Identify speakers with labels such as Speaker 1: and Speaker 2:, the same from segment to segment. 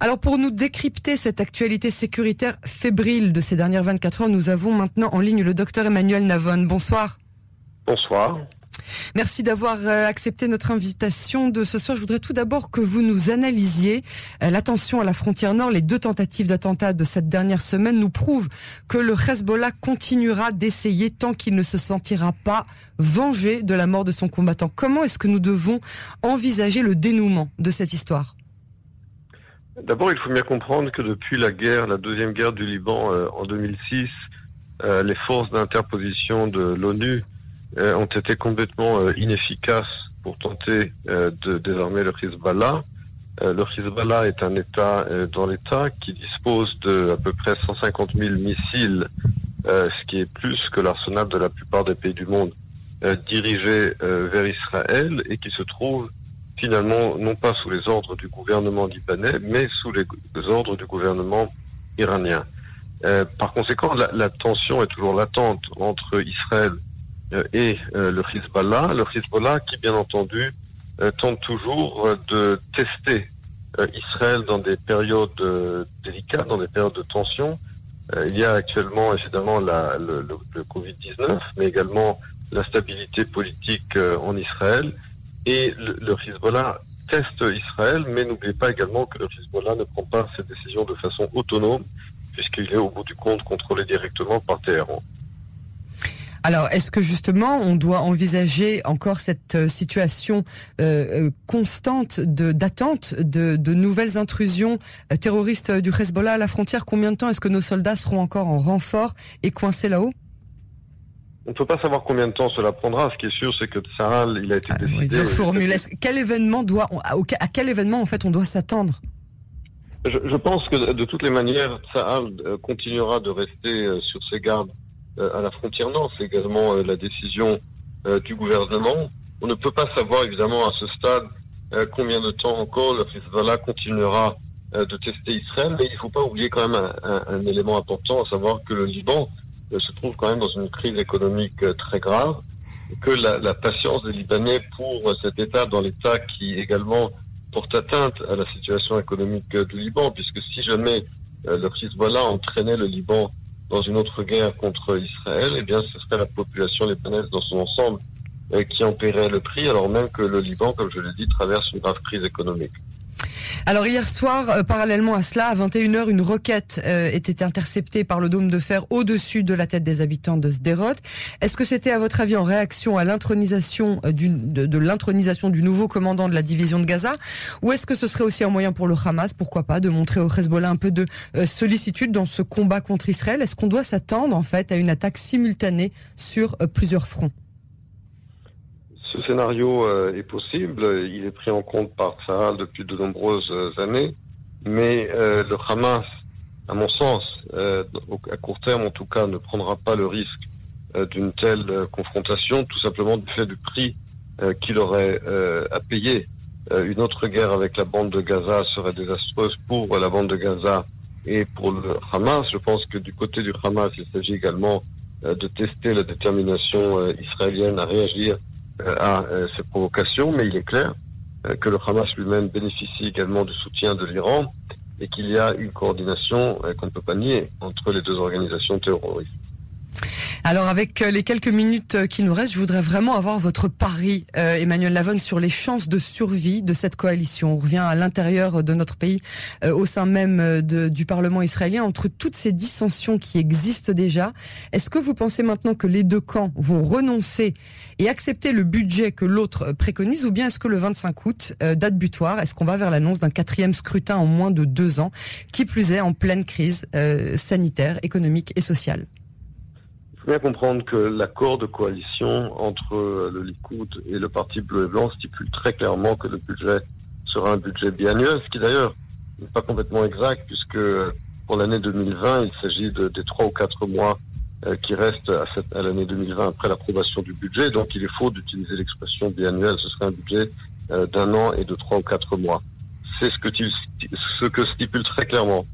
Speaker 1: Alors pour nous décrypter cette actualité sécuritaire fébrile de ces dernières 24 heures, nous avons maintenant en ligne le docteur Emmanuel Navon. Bonsoir.
Speaker 2: Bonsoir.
Speaker 1: Merci d'avoir euh, accepté notre invitation de ce soir. Je voudrais tout d'abord que vous nous analysiez euh, l'attention à la frontière nord. Les deux tentatives d'attentat de cette dernière semaine nous prouvent que le Hezbollah continuera d'essayer tant qu'il ne se sentira pas vengé de la mort de son combattant. Comment est-ce que nous devons envisager le dénouement de cette histoire?
Speaker 2: D'abord, il faut bien comprendre que depuis la guerre, la deuxième guerre du Liban euh, en 2006, euh, les forces d'interposition de l'ONU euh, ont été complètement inefficaces pour tenter de désarmer le Hezbollah. le Hezbollah est un État dans l'État qui dispose de à peu près 150 000 missiles, ce qui est plus que l'arsenal de la plupart des pays du monde, dirigés vers Israël et qui se trouve finalement non pas sous les ordres du gouvernement libanais, mais sous les, ordres du gouvernement iranien. Euh, par conséquent, la, tension est toujours latente entre Israël euh, et euh, le Hezbollah. Le Hezbollah qui, bien entendu, tente toujours de tester Israël dans des périodes délicates, dans des périodes de tension. il y a actuellement, évidemment, la, le, le Covid-19, mais également la stabilité politique en Israël. Et le, Hezbollah teste Israël, mais n'oubliez pas également que le Hezbollah ne prend pas ses décisions de façon autonome, puisqu'il est au bout du compte contrôlé directement par Téhéran.
Speaker 1: Alors, est-ce que justement, on doit envisager encore cette euh, situation euh, euh, constante d'attente de, nouvelles intrusions terroristes du Hezbollah à la frontière? Combien de temps est-ce que nos soldats seront encore en renfort et coincés là-haut?
Speaker 2: On ne peut pas savoir combien de temps cela prendra. Ce qui est sûr, c'est que Tsahal, il a été ah, décidé.
Speaker 1: Quel événement doit, à quel événement en fait on doit s'attendre?
Speaker 2: Je, pense que de toutes les manières, Tsahal euh, continuera de rester euh, sur ses gardes euh, à la frontière nord. C'est également la décision du gouvernement. On ne peut pas savoir évidemment à ce stade combien de temps encore le Hezbollah continuera de tester Israël, mais il ne faut pas oublier quand même un, un élément important, à savoir que le Liban se trouve quand même dans une crise économique euh, très grave, que la, la patience des Libanais pour cet État dans l'État qui également porte atteinte à la situation économique du Liban, puisque si jamais euh, le Hezbollah entraînait le Liban dans une autre guerre contre Israël, eh bien ce serait la population libanaise dans son ensemble euh, qui en paierait le prix, alors même que le Liban, comme je l'ai dit, traverse une grave crise économique.
Speaker 1: Alors hier soir, euh, parallèlement à cela, à 21h, une roquette euh, était interceptée par le dôme de fer au-dessus de la tête des habitants de Sderot. Est-ce que c'était à votre avis en réaction à l'intronisation euh, de, du nouveau commandant de la division de Gaza? Ou est-ce que ce serait aussi un moyen pour le Hamas, pourquoi pas, de montrer au Hezbollah un peu de sollicitude dans ce combat contre Israël? Est-ce qu'on doit s'attendre en fait à une attaque simultanée sur plusieurs fronts?
Speaker 2: Ce scénario euh, est possible, il est pris en compte par Sahel depuis de nombreuses euh, années, mais euh, le Hamas, à mon sens, à court terme en tout cas, ne prendra pas le risque d'une telle confrontation, tout simplement du fait du prix qu'il aurait à payer. une autre guerre avec la bande de Gaza serait désastreuse pour la bande de Gaza et pour le Hamas. Je pense que du côté du Hamas, il s'agit également de tester la détermination israélienne à réagir à euh, ces provocations, mais il est clair euh, que le Hamas lui-même bénéficie également du soutien de l'Iran et qu'il y a une coordination euh, qu'on ne peut pas nier entre les deux organisations terroristes.
Speaker 1: Alors avec les quelques minutes qui nous restent, je voudrais vraiment avoir votre pari, Emmanuel Lavonne, sur les chances de survie de cette coalition. On revient à l'intérieur de notre pays, au sein même du Parlement israélien, entre toutes ces dissensions qui existent déjà. Est-ce que vous pensez maintenant que les deux camps vont renoncer et accepter le budget que l'autre préconise ou bien est-ce que le 25 août, euh, date butoir, est-ce qu'on va vers l'annonce d'un quatrième scrutin en moins de deux ans, qui plus est en pleine crise euh, sanitaire, économique et sociale?
Speaker 2: Bien comprendre que l'accord de coalition entre le Likoud et le Parti bleu et blanc stipule très clairement que le budget sera un budget biannuel, ce qui d'ailleurs n'est pas complètement exact puisque pour l'année 2020, il s'agit de, des trois ou quatre mois euh, qui reste à, l'année 2020 après l'approbation du budget. Donc il est faux d'utiliser l'expression biannuelle. Ce serait un budget euh, d'un an et de trois ou quatre mois. C'est ce que, stipule très clairement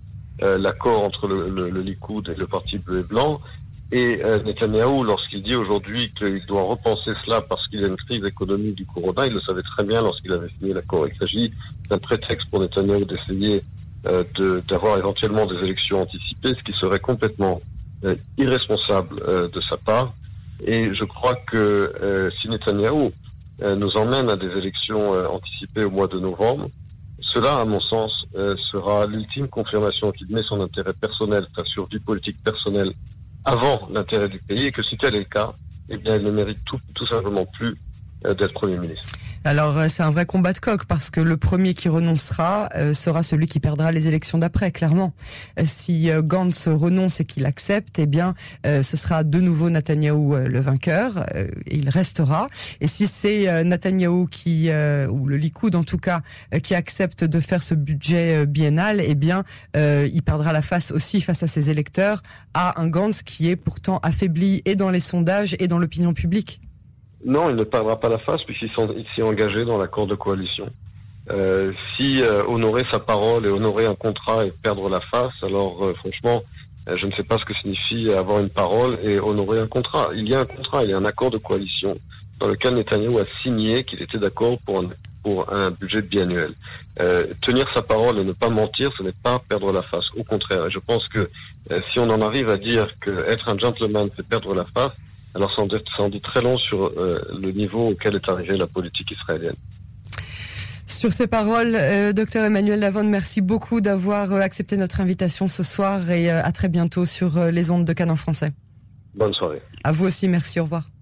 Speaker 2: euh, l'accord entre le, le, Likoud et le Parti bleu et blanc. Et euh, Netanyahu, lorsqu'il dit aujourd'hui qu'il doit repenser cela parce qu'il y a une crise économique du corona, il le savait très bien lorsqu'il avait signé l'accord. Il s'agit d'un prétexte pour Netanyahu d'essayer d'avoir éventuellement des élections anticipées, ce qui serait complètement irresponsable de sa part. Et je crois que si Netanyahou nous emmène à des élections anticipées au mois de novembre, cela, à mon sens, euh, sera l'ultime confirmation qu'il met son intérêt personnel, sa survie politique personnelle, avant l'intérêt du pays, et que si tel est le cas, eh bien, il ne mérite tout, tout simplement plus euh, d'être Premier ministre.
Speaker 1: Alors euh, c'est un vrai combat de coq parce que le premier qui renoncera euh, sera celui qui perdra les élections d'après, clairement. si Gantz renonce et qu'il accepte, eh bien ce sera de nouveau Netanyahou le vainqueur il restera. Et si c'est Netanyahou qui ou le Likoud en tout cas qui accepte de faire ce budget biennal, eh bien il perdra la face aussi face à ses électeurs à un Gantz qui est pourtant affaibli et dans les sondages et dans l'opinion publique.
Speaker 2: Non, il ne perdra pas la face puisqu'il s'est engagé dans l'accord de coalition. Euh, si euh, honorer sa parole et honorer un contrat et perdre la face, alors euh, franchement, euh, je ne sais pas ce que signifie avoir une parole et honorer un contrat. Il y a un contrat, il y a un accord de coalition dans lequel Netanyahu a signé qu'il était d'accord pour un, pour un budget biannuel. tenir sa parole et ne pas mentir, ce n'est pas perdre la face. Au contraire, je pense que si on en arrive à dire que être un gentleman, c'est perdre la face, alors ça en dit, très long sur euh, le niveau auquel est arrivée la politique israélienne.
Speaker 1: Sur ces paroles, euh, docteur Emmanuel Lavonne, merci beaucoup d'avoir euh, accepté notre invitation ce soir et à très bientôt sur les ondes de Canon français.
Speaker 2: Bonne soirée.
Speaker 1: À vous aussi, merci, au revoir.